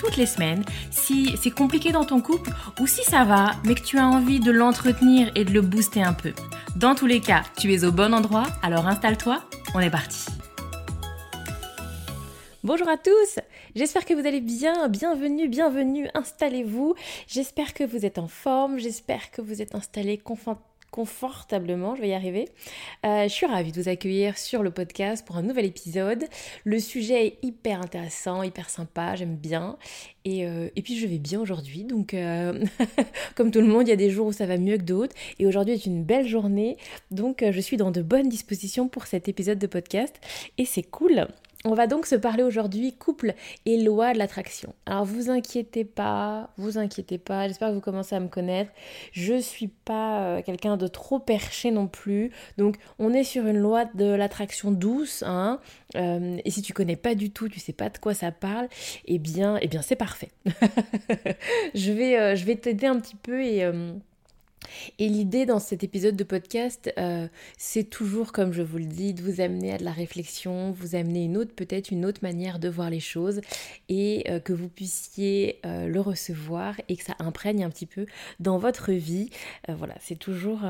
toutes les semaines si c'est compliqué dans ton couple ou si ça va, mais que tu as envie de l'entretenir et de le booster un peu. Dans tous les cas, tu es au bon endroit, alors installe-toi, on est parti. Bonjour à tous, j'espère que vous allez bien, bienvenue, bienvenue, installez-vous, j'espère que vous êtes en forme, j'espère que vous êtes installé confortablement confortablement, je vais y arriver. Euh, je suis ravie de vous accueillir sur le podcast pour un nouvel épisode. Le sujet est hyper intéressant, hyper sympa, j'aime bien. Et, euh, puis je vais bien aujourd'hui, donc euh, comme tout le monde, il y a des jours où ça va mieux que d'autres. Et aujourd'hui est une belle journée, donc je suis dans de bonnes dispositions pour cet épisode de podcast. Et c'est cool. On va donc se parler aujourd'hui couple et loi de l'attraction. Alors vous inquiétez pas, vous inquiétez pas, j'espère que vous commencez à me connaître. Je suis pas euh, quelqu'un de trop perché non plus. Donc on est sur une loi de l'attraction douce, hein. Euh, et si tu connais pas du tout, tu sais pas de quoi ça parle, eh bien, eh bien c'est parfait. je vais, euh, je vais t'aider un petit peu et et l'idée dans cet épisode de podcast, euh, c'est toujours, comme je vous le dis, de vous amener à de la réflexion, vous amener une autre, peut-être une autre manière de voir les choses et euh, que vous puissiez euh, le recevoir et que ça imprègne un petit peu dans votre vie. voilà, c'est toujours,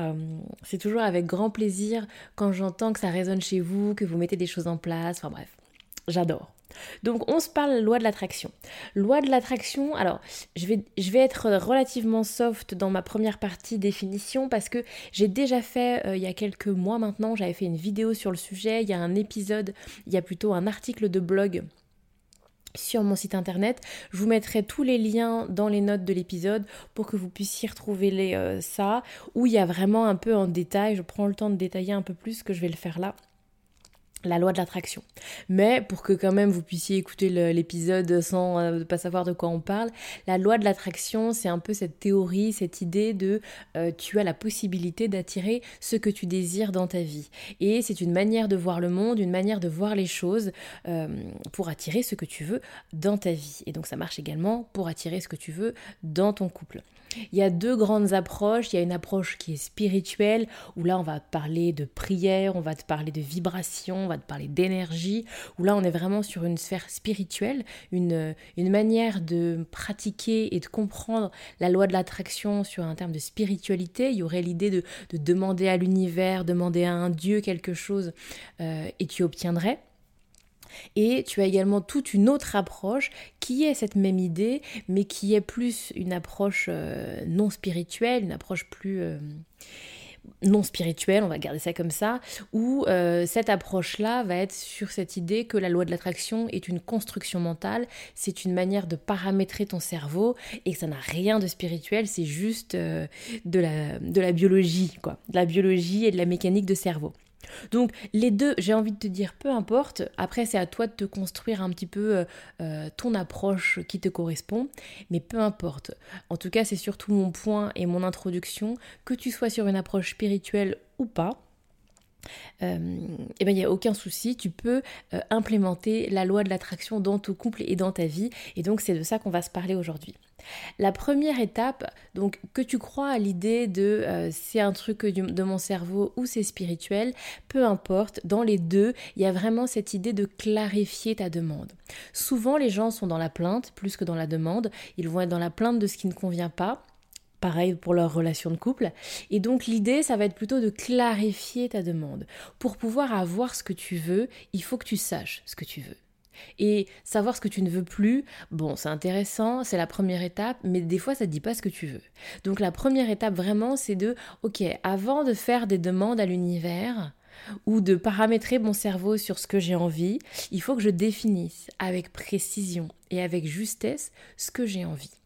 c'est toujours avec grand plaisir quand j'entends que ça résonne chez vous, que vous mettez des choses en place. Enfin bref, j'adore. Donc on se parle loi de l'attraction. Loi de l'attraction, alors je vais, être relativement soft dans ma première partie définition parce que j'ai déjà fait euh, il y a quelques mois maintenant, j'avais fait une vidéo sur le sujet, il y a un épisode, il y a plutôt un article de blog sur mon site internet. Je vous mettrai tous les liens dans les notes de l'épisode pour que vous puissiez retrouver les, euh, ça, où il y a vraiment un peu en détail, je prends le temps de détailler un peu plus que je vais le faire là la loi de l'attraction. Mais pour que quand même vous puissiez écouter l'épisode sans euh, pas savoir de quoi on parle, la loi de l'attraction, c'est un peu cette théorie, cette idée de euh, tu as la possibilité d'attirer ce que tu désires dans ta vie. Et c'est une manière de voir le monde, une manière de voir les choses euh, pour attirer ce que tu veux dans ta vie. Et donc ça marche également pour attirer ce que tu veux dans ton couple. Il y a deux grandes approches. Il y a une approche qui est spirituelle, où là on va parler de prière, on va te parler de vibration, on va te parler d'énergie, où là on est vraiment sur une sphère spirituelle, une, une manière de pratiquer et de comprendre la loi de l'attraction sur un terme de spiritualité. Il y aurait l'idée de, demander à l'univers, demander à un Dieu quelque chose euh, et tu obtiendrais. Et tu as également toute une autre approche qui est cette même idée, mais qui est plus une approche euh, non spirituelle, une approche plus... Euh, non spirituelle, on va garder ça comme ça, où euh, cette approche-là va être sur cette idée que la loi de l'attraction est une construction mentale, c'est une manière de paramétrer ton cerveau et que ça n'a rien de spirituel, c'est juste de, la, de la biologie, quoi, de la biologie et de la mécanique de cerveau. Donc les deux, j'ai envie de te dire, peu importe, après c'est à toi de te construire un petit peu euh, euh, ton approche qui te correspond, mais peu importe. En tout cas, c'est surtout mon point et mon introduction, que tu sois sur une approche spirituelle ou pas, euh, eh ben, il n'y a aucun souci, tu peux implémenter la loi de l'attraction dans ton couple et dans ta vie. Et donc c'est de ça qu'on va se parler aujourd'hui. La première étape, donc que tu crois à l'idée de euh, c'est un truc de mon cerveau ou c'est spirituel, peu importe, dans les deux, il y a vraiment cette idée de clarifier ta demande. Souvent les gens sont dans la plainte plus que dans la demande, ils vont être dans la plainte de ce qui ne convient pas. Pareil pour leur relation de couple. Et donc l'idée, ça va être plutôt de clarifier ta demande. Pour pouvoir avoir ce que tu veux, il faut que tu saches ce que tu veux. Et savoir ce que tu ne veux plus, bon, c'est intéressant, c'est la première étape, mais des fois, ça ne dit pas ce que tu veux. Donc la première étape vraiment, c'est de, ok, avant de faire des demandes à l'univers, ou de paramétrer mon cerveau sur ce que j'ai envie, il faut que je définisse avec précision et avec justesse ce que j'ai envie.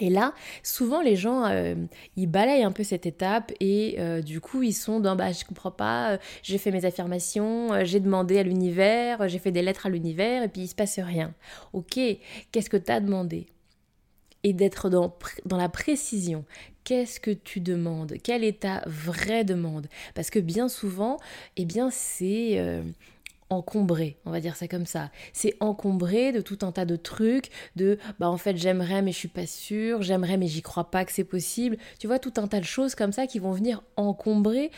Et là, souvent les gens, euh, ils balayent un peu cette étape et euh, du coup ils sont dans bah je comprends pas, euh, j'ai fait mes affirmations, j'ai demandé à l'univers, j'ai fait des lettres à l'univers et puis il se passe rien. Ok, qu'est-ce que tu as demandé? Et d'être dans, la précision. Qu'est-ce que tu demandes? Quelle est ta vraie demande? Parce que bien souvent, eh bien c'est encombré, on va dire ça comme ça. C'est encombré de tout un tas de trucs, de bah en fait j'aimerais mais je suis pas sûre, j'aimerais mais j'y crois pas que c'est possible. Tu vois tout un tas de choses comme ça qui vont venir encombrer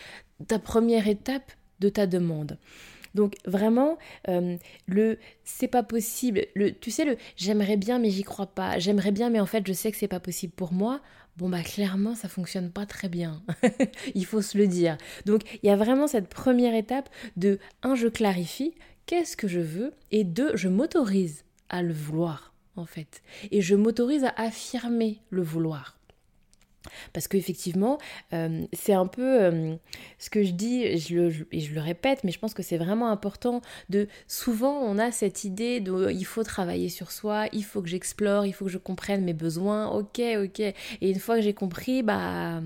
ta première étape de ta demande. Donc vraiment, euh, le c'est pas possible, le, tu sais, le j'aimerais bien mais j'y crois pas, j'aimerais bien mais en fait je sais que c'est pas possible pour moi, bon bah clairement ça fonctionne pas très bien. il faut se le dire. Donc il y a vraiment cette première étape de un je clarifie qu'est-ce que je veux et deux je m'autorise à le vouloir en fait et je m'autorise à affirmer le vouloir. Parce qu'effectivement, euh, c'est un peu euh, ce que je dis, et je, le, répète, mais je pense que c'est vraiment important de... Souvent, on a cette idée de il faut travailler sur soi, il faut que j'explore, il faut que je comprenne mes besoins, ok, ok. Et une fois que j'ai compris, bah,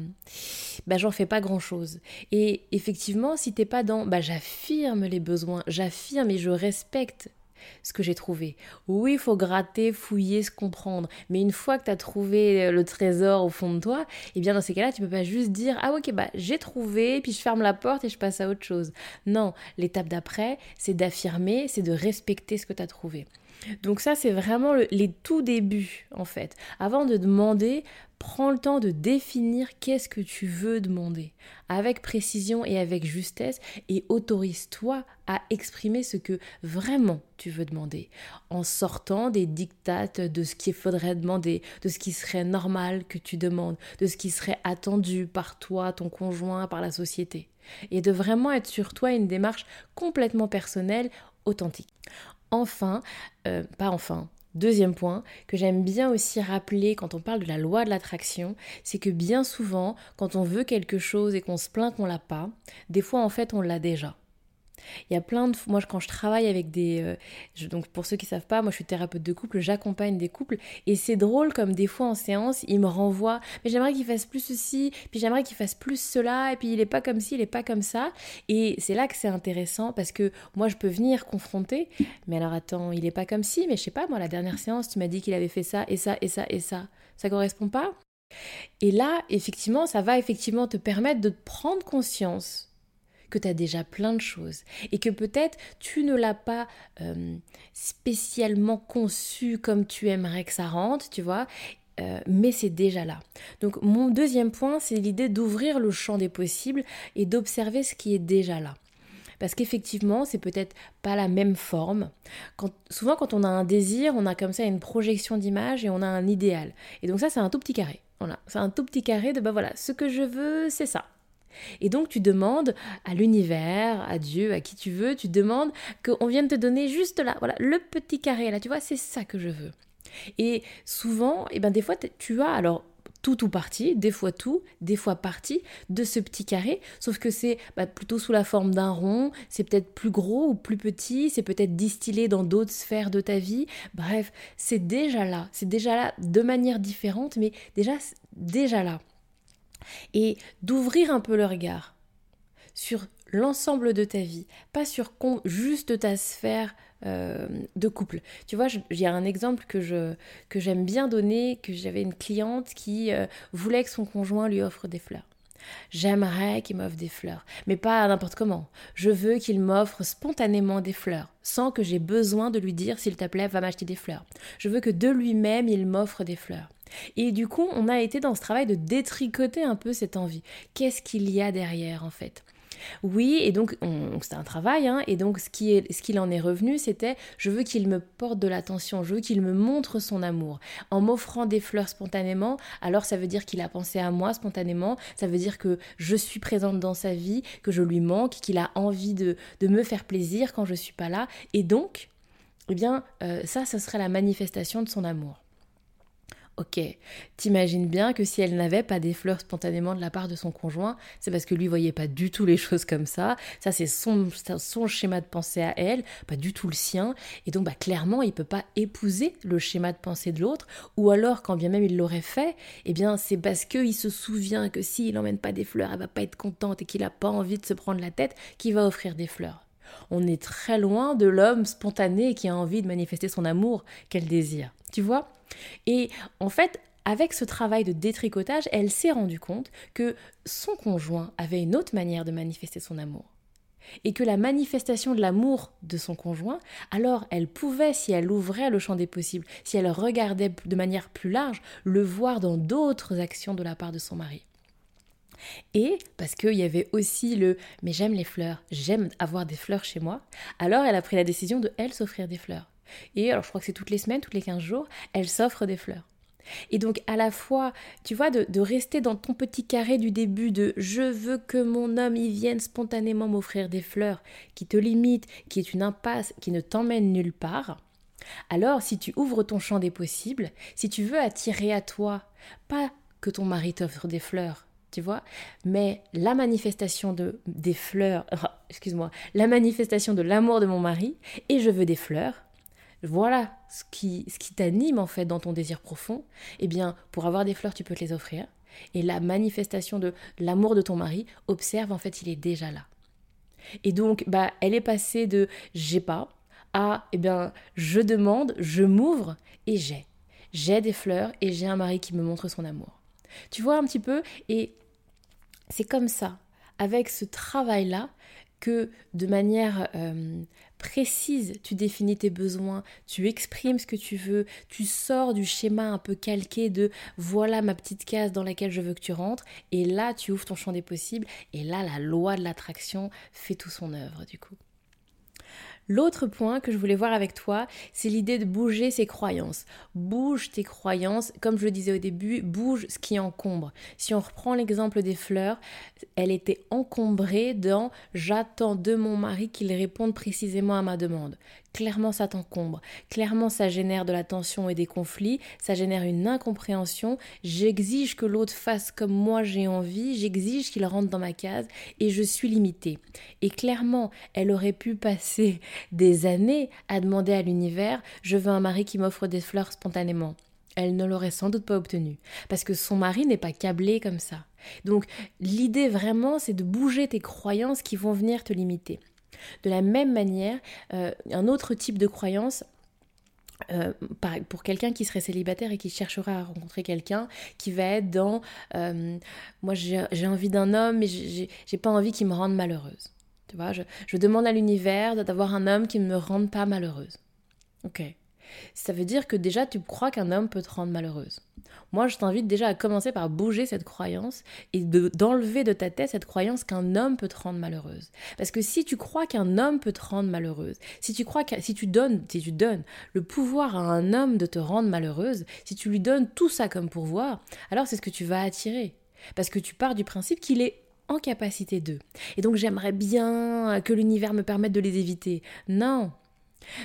bah j'en fais pas grand-chose. Et effectivement, si t'es pas dans... Bah j'affirme les besoins, j'affirme et je respecte ce que j'ai trouvé. Oui, il faut gratter, fouiller, se comprendre. Mais une fois que tu as trouvé euh, le trésor au fond de toi, eh bien dans ces cas-là, tu peux pas juste dire ah ok bah j'ai trouvé, puis je ferme la porte et je passe à autre chose. Non, l'étape d'après, c'est d'affirmer, c'est de respecter ce que tu as trouvé. Donc ça, c'est vraiment les tout débuts, en fait. Avant de demander, prends le temps de définir qu'est-ce que tu veux demander, avec précision et avec justesse, et autorise-toi à exprimer ce que vraiment tu veux demander, en sortant des dictates de ce qu'il faudrait demander, de ce qui serait normal que tu demandes, de ce qui serait attendu par toi, ton conjoint, par la société. Et de vraiment être sur toi une démarche complètement personnelle, authentique. Enfin, euh, pas enfin, Deuxième point que j'aime bien aussi rappeler quand on parle de la loi de l'attraction, c'est que bien souvent, quand on veut quelque chose et qu'on se plaint qu'on l'a pas, des fois en fait on l'a déjà. Il y a plein de moi quand je travaille avec des euh, donc pour ceux qui savent pas, moi je suis thérapeute de couple, j'accompagne des couples et c'est drôle comme des fois en séance, ils me renvoient mais j'aimerais qu'il fasse plus ceci, puis j'aimerais qu'il fasse plus cela et puis il est pas comme ci, il est pas comme ça et c'est là que c'est intéressant parce que moi je peux venir confronter mais alors attends, il est pas comme ci, mais je sais pas moi la dernière séance, tu m'as dit qu'il avait fait ça et ça et ça et ça. Ça correspond pas? Et là, effectivement, ça va effectivement te permettre de prendre conscience que tu as déjà plein de choses et que peut-être tu ne l'as pas euh, spécialement conçu comme tu aimerais que ça rentre, tu vois, euh, mais c'est déjà là. Donc mon deuxième point, c'est l'idée d'ouvrir le champ des possibles et d'observer ce qui est déjà là. Parce qu'effectivement, c'est peut-être pas la même forme. Souvent, quand on a un désir, on a comme ça une projection d'image et on a un idéal. Et donc ça, c'est un tout petit carré. Voilà, c'est un tout petit carré de bah voilà, ce que je veux, c'est ça. Et donc tu demandes à l'univers, à Dieu, à qui tu veux, tu demandes qu'on vienne te donner juste là, voilà, le petit carré là, tu vois, c'est ça que je veux. Et souvent, et eh ben des fois tu as alors tout ou partie, des fois tout, des fois partie de ce petit carré, sauf que c'est bah, plutôt sous la forme d'un rond, c'est peut-être plus gros ou plus petit, c'est peut-être distillé dans d'autres sphères de ta vie, bref, c'est déjà là, c'est déjà là de manière différente, mais déjà, déjà là et d'ouvrir un peu le regard sur l'ensemble de ta vie, pas sur juste ta sphère euh, de couple. Tu vois, j'ai un exemple que je que j'aime bien donner, que j'avais une cliente qui euh, voulait que son conjoint lui offre des fleurs. J'aimerais qu'il m'offre des fleurs, mais pas n'importe comment. Je veux qu'il m'offre spontanément des fleurs, sans que j'ai besoin de lui dire s'il te plaît, va m'acheter des fleurs. Je veux que de lui-même, il m'offre des fleurs. Et du coup, on a été dans ce travail de détricoter un peu cette envie. Qu'est-ce qu'il y a derrière en fait? Oui, et donc c'était un travail, hein, et donc ce qu'il en est revenu, c'était je veux qu'il me porte de l'attention, je veux qu'il me montre son amour. En m'offrant des fleurs spontanément, alors ça veut dire qu'il a pensé à moi spontanément, ça veut dire que je suis présente dans sa vie, que je lui manque, qu'il a envie de, de me faire plaisir quand je suis pas là, et donc, eh bien, euh, ça, ce serait la manifestation de son amour. Ok, t'imagines bien que si elle n'avait pas des fleurs spontanément de la part de son conjoint, c'est parce que lui voyait pas du tout les choses comme ça. Ça, c'est son, schéma de pensée à elle, pas du tout le sien. Et donc, bah, clairement, il peut pas épouser le schéma de pensée de l'autre. Ou alors, quand bien même il l'aurait fait, eh bien, c'est parce qu'il se souvient que s'il n'emmène pas des fleurs, elle va pas être contente et qu'il a pas envie de se prendre la tête, qu'il va offrir des fleurs. On est très loin de l'homme spontané qui a envie de manifester son amour qu'elle désire. Tu vois Et en fait, avec ce travail de détricotage, elle s'est rendue compte que son conjoint avait une autre manière de manifester son amour. Et que la manifestation de l'amour de son conjoint, alors elle pouvait, si elle ouvrait le champ des possibles, si elle regardait de manière plus large, le voir dans d'autres actions de la part de son mari. Et parce qu'il y avait aussi le mais j'aime les fleurs, j'aime avoir des fleurs chez moi, alors elle a pris la décision de elle s'offrir des fleurs. Et alors je crois que c'est toutes les semaines, toutes les 15 jours, elle s'offre des fleurs. Et donc à la fois, tu vois, de, rester dans ton petit carré du début de je veux que mon homme y vienne spontanément m'offrir des fleurs, qui te limite, qui est une impasse, qui ne t'emmène nulle part. Alors si tu ouvres ton champ des possibles, si tu veux attirer à toi, pas que ton mari t'offre des fleurs, tu vois, mais la manifestation de des fleurs, excuse-moi, la manifestation de l'amour de mon mari, et je veux des fleurs, voilà ce qui, ce qui t'anime en fait dans ton désir profond, eh bien, pour avoir des fleurs, tu peux te les offrir. Et la manifestation de l'amour de ton mari, observe, en fait, il est déjà là. Et donc, bah, elle est passée de j'ai pas à, eh bien, je demande, je m'ouvre et j'ai. J'ai des fleurs et j'ai un mari qui me montre son amour. Tu vois un petit peu Et c'est comme ça, avec ce travail-là, que de manière euh, précise, tu définis tes besoins, tu exprimes ce que tu veux, tu sors du schéma un peu calqué de voilà ma petite case dans laquelle je veux que tu rentres, et là tu ouvres ton champ des possibles, et là la loi de l'attraction fait tout son œuvre du coup. L'autre point que je voulais voir avec toi, c'est l'idée de bouger ses croyances. Bouge tes croyances, comme je le disais au début, bouge ce qui encombre. Si on reprend l'exemple des fleurs, elle était encombrée dans j'attends de mon mari qu'il réponde précisément à ma demande clairement ça t'encombre, clairement ça génère de la tension et des conflits, ça génère une incompréhension, j'exige que l'autre fasse comme moi j'ai envie, j'exige qu'il rentre dans ma case et je suis limitée. Et clairement, elle aurait pu passer des années à demander à l'univers je veux un mari qui m'offre des fleurs spontanément. Elle ne l'aurait sans doute pas obtenu, parce que son mari n'est pas câblé comme ça. Donc l'idée vraiment, c'est de bouger tes croyances qui vont venir te limiter. De la même manière, euh, un autre type de croyance, euh, pour quelqu'un qui serait célibataire et qui cherchera à rencontrer quelqu'un qui va être dans euh, moi j'ai envie d'un homme mais j'ai pas envie qu'il me rende malheureuse. Tu vois je, je demande à l'univers d'avoir un homme qui ne me rende pas malheureuse. Ok ça veut dire que déjà tu crois qu'un homme peut te rendre malheureuse. Moi, je t'invite déjà à commencer par bouger cette croyance et d'enlever de, ta tête cette croyance qu'un homme peut te rendre malheureuse. Parce que si tu crois qu'un homme peut te rendre malheureuse, si tu crois que si tu donnes, si tu donnes le pouvoir à un homme de te rendre malheureuse, si tu lui donnes tout ça comme pouvoir, alors c'est ce que tu vas attirer. Parce que tu pars du principe qu'il est en capacité d'eux. Et donc j'aimerais bien que l'univers me permette de les éviter. Non,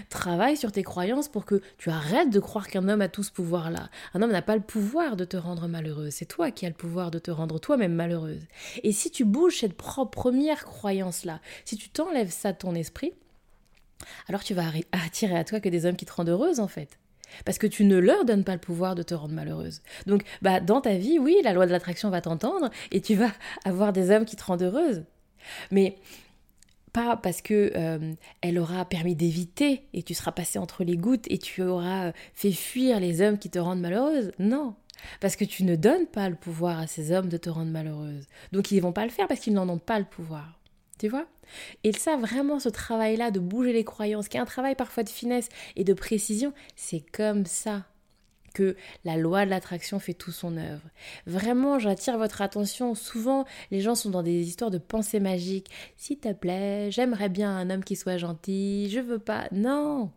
Travaille sur tes croyances pour que tu arrêtes de croire qu'un homme a tout ce pouvoir-là. Un homme n'a pas le pouvoir de te rendre malheureuse. C'est toi qui as le pouvoir de te rendre toi-même malheureuse. Et si tu bouges cette première croyance-là, si tu t'enlèves ça de ton esprit, alors tu vas attirer à toi que des hommes qui te rendent heureuse en fait. Parce que tu ne leur donnes pas le pouvoir de te rendre malheureuse. Donc, bah, dans ta vie, oui, la loi de l'attraction va t'entendre et tu vas avoir des hommes qui te rendent heureuse. Mais pas parce que euh, elle aura permis d'éviter et tu seras passé entre les gouttes et tu auras euh, fait fuir les hommes qui te rendent malheureuse. Non, parce que tu ne donnes pas le pouvoir à ces hommes de te rendre malheureuse. Donc ils ne vont pas le faire parce qu'ils n'en ont pas le pouvoir. Tu vois? Et ça, vraiment, ce travail-là de bouger les croyances, qui est un travail parfois de finesse et de précision, c'est comme ça que la loi de l'attraction fait tout son œuvre. Vraiment, j'attire votre attention. Souvent, les gens sont dans des histoires de pensée magique. S'il te plaît, j'aimerais bien un homme qui soit gentil. Je veux pas. Non.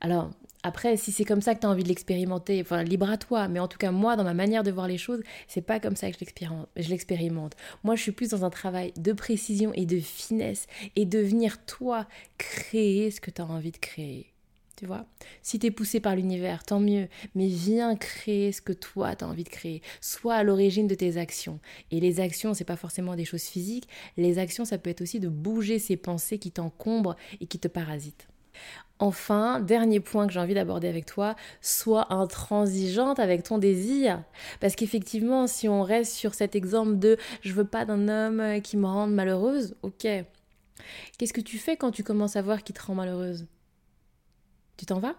Alors, après, si c'est comme ça que tu as envie de l'expérimenter, enfin, libre à toi. Mais en tout cas, moi, dans ma manière de voir les choses, c'est pas comme ça que je l'expérimente. Moi, je suis plus dans un travail de précision et de finesse et de venir, toi, créer ce que tu as envie de créer. Tu vois. Si tu es poussé par l'univers, tant mieux, mais viens créer ce que toi tu as envie de créer. Sois à l'origine de tes actions. Et les actions, c'est pas forcément des choses physiques, les actions ça peut être aussi de bouger ces pensées qui t'encombrent et qui te parasitent. Enfin, dernier point que j'ai envie d'aborder avec toi, sois intransigeante avec ton désir. Parce qu'effectivement, si on reste sur cet exemple de je veux pas d'un homme qui me rende malheureuse, ok. Qu'est-ce que tu fais quand tu commences à voir qu'il te rend malheureuse? Tu t'en vas?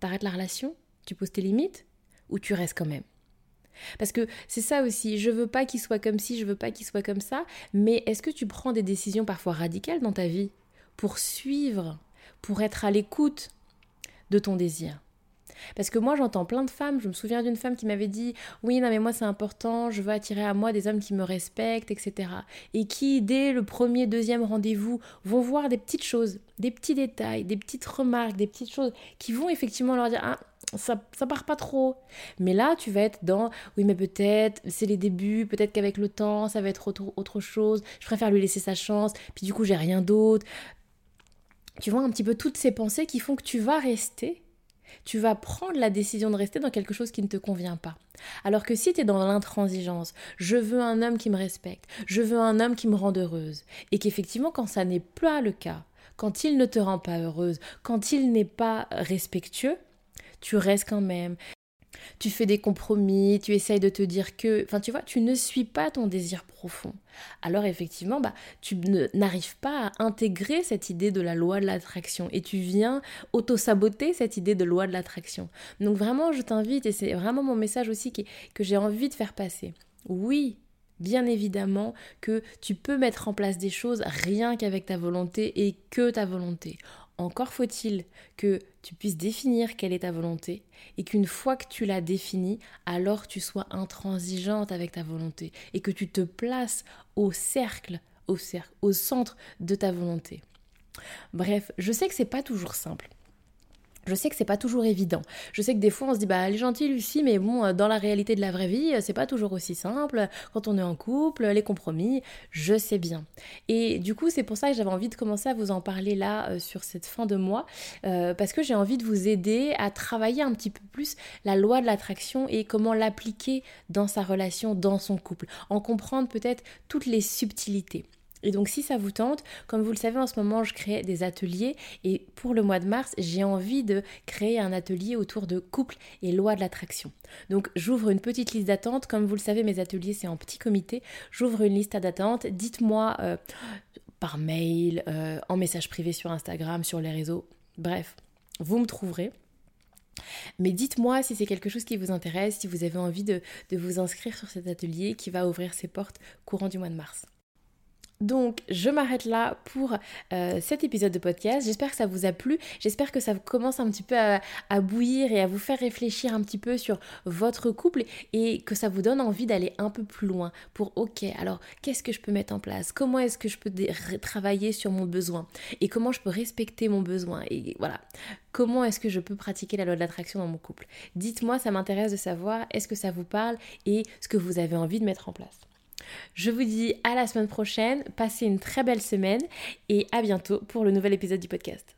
T'arrêtes la relation? Tu poses tes limites? Ou tu restes quand même? Parce que c'est ça aussi, je veux pas qu'il soit comme ci, je veux pas qu'il soit comme ça, mais est-ce que tu prends des décisions parfois radicales dans ta vie pour suivre, pour être à l'écoute de ton désir? Parce que moi, j'entends plein de femmes. Je me souviens d'une femme qui m'avait dit Oui, non, mais moi, c'est important, je veux attirer à moi des hommes qui me respectent, etc. Et qui, dès le premier, deuxième rendez-vous, vont voir des petites choses, des petits détails, des petites remarques, des petites choses qui vont effectivement leur dire Ah, ça, ça part pas trop. Mais là, tu vas être dans oui, mais peut-être, c'est les débuts, peut-être qu'avec le temps, ça va être autre, autre chose. Je préfère lui laisser sa chance, puis du coup, j'ai rien d'autre. Tu vois un petit peu toutes ces pensées qui font que tu vas rester tu vas prendre la décision de rester dans quelque chose qui ne te convient pas. Alors que si tu es dans l'intransigeance, je veux un homme qui me respecte, je veux un homme qui me rende heureuse, et qu'effectivement quand ça n'est pas le cas, quand il ne te rend pas heureuse, quand il n'est pas respectueux, tu restes quand même, tu fais des compromis, tu essayes de te dire que, enfin tu vois, tu ne suis pas ton désir profond. Alors effectivement, bah, tu n'arrives pas à intégrer cette idée de la loi de l'attraction et tu viens auto-saboter cette idée de loi de l'attraction. Donc vraiment, je t'invite, et c'est vraiment mon message aussi que j'ai envie de faire passer. Oui, bien évidemment que tu peux mettre en place des choses rien qu'avec ta volonté et que ta volonté. Encore faut-il que tu puisses définir quelle est ta volonté et qu'une fois que tu l'as définie, alors tu sois intransigeante avec ta volonté et que tu te places au cercle, au cercle, au centre de ta volonté. Bref, je sais que c'est pas toujours simple. Je sais que c'est pas toujours évident. Je sais que des fois on se dit bah elle est gentille Lucie, mais bon euh, dans la réalité de la vraie vie c'est pas toujours aussi simple. Quand on est en couple, les compromis, je sais bien. Et du coup c'est pour ça que j'avais envie de commencer à vous en parler là euh, sur cette fin de mois euh, parce que j'ai envie de vous aider à travailler un petit peu plus la loi de l'attraction et comment l'appliquer dans sa relation, dans son couple, en comprendre peut-être toutes les subtilités. Et donc si ça vous tente, comme vous le savez en ce moment je crée des ateliers et pour le mois de mars j'ai envie de créer un atelier autour de couple et loi de l'attraction. Donc j'ouvre une petite liste d'attente, comme vous le savez mes ateliers c'est en petit comité, j'ouvre une liste d'attente, dites-moi euh, par mail, euh, en message privé sur Instagram, sur les réseaux, bref, vous me trouverez. Mais dites-moi si c'est quelque chose qui vous intéresse, si vous avez envie de, de vous inscrire sur cet atelier qui va ouvrir ses portes courant du mois de mars. Donc je m'arrête là pour euh, cet épisode de podcast. J'espère que ça vous a plu. J'espère que ça commence un petit peu à, bouillir et à vous faire réfléchir un petit peu sur votre couple et que ça vous donne envie d'aller un peu plus loin pour ok alors qu'est-ce que je peux mettre en place? Comment est-ce que je peux travailler sur mon besoin? Et comment je peux respecter mon besoin? Et voilà. Comment est-ce que je peux pratiquer la loi de l'attraction dans mon couple? Dites-moi, ça m'intéresse de savoir est-ce que ça vous parle et ce que vous avez envie de mettre en place? Je vous dis à la semaine prochaine, passez une très belle semaine et à bientôt pour le nouvel épisode du podcast.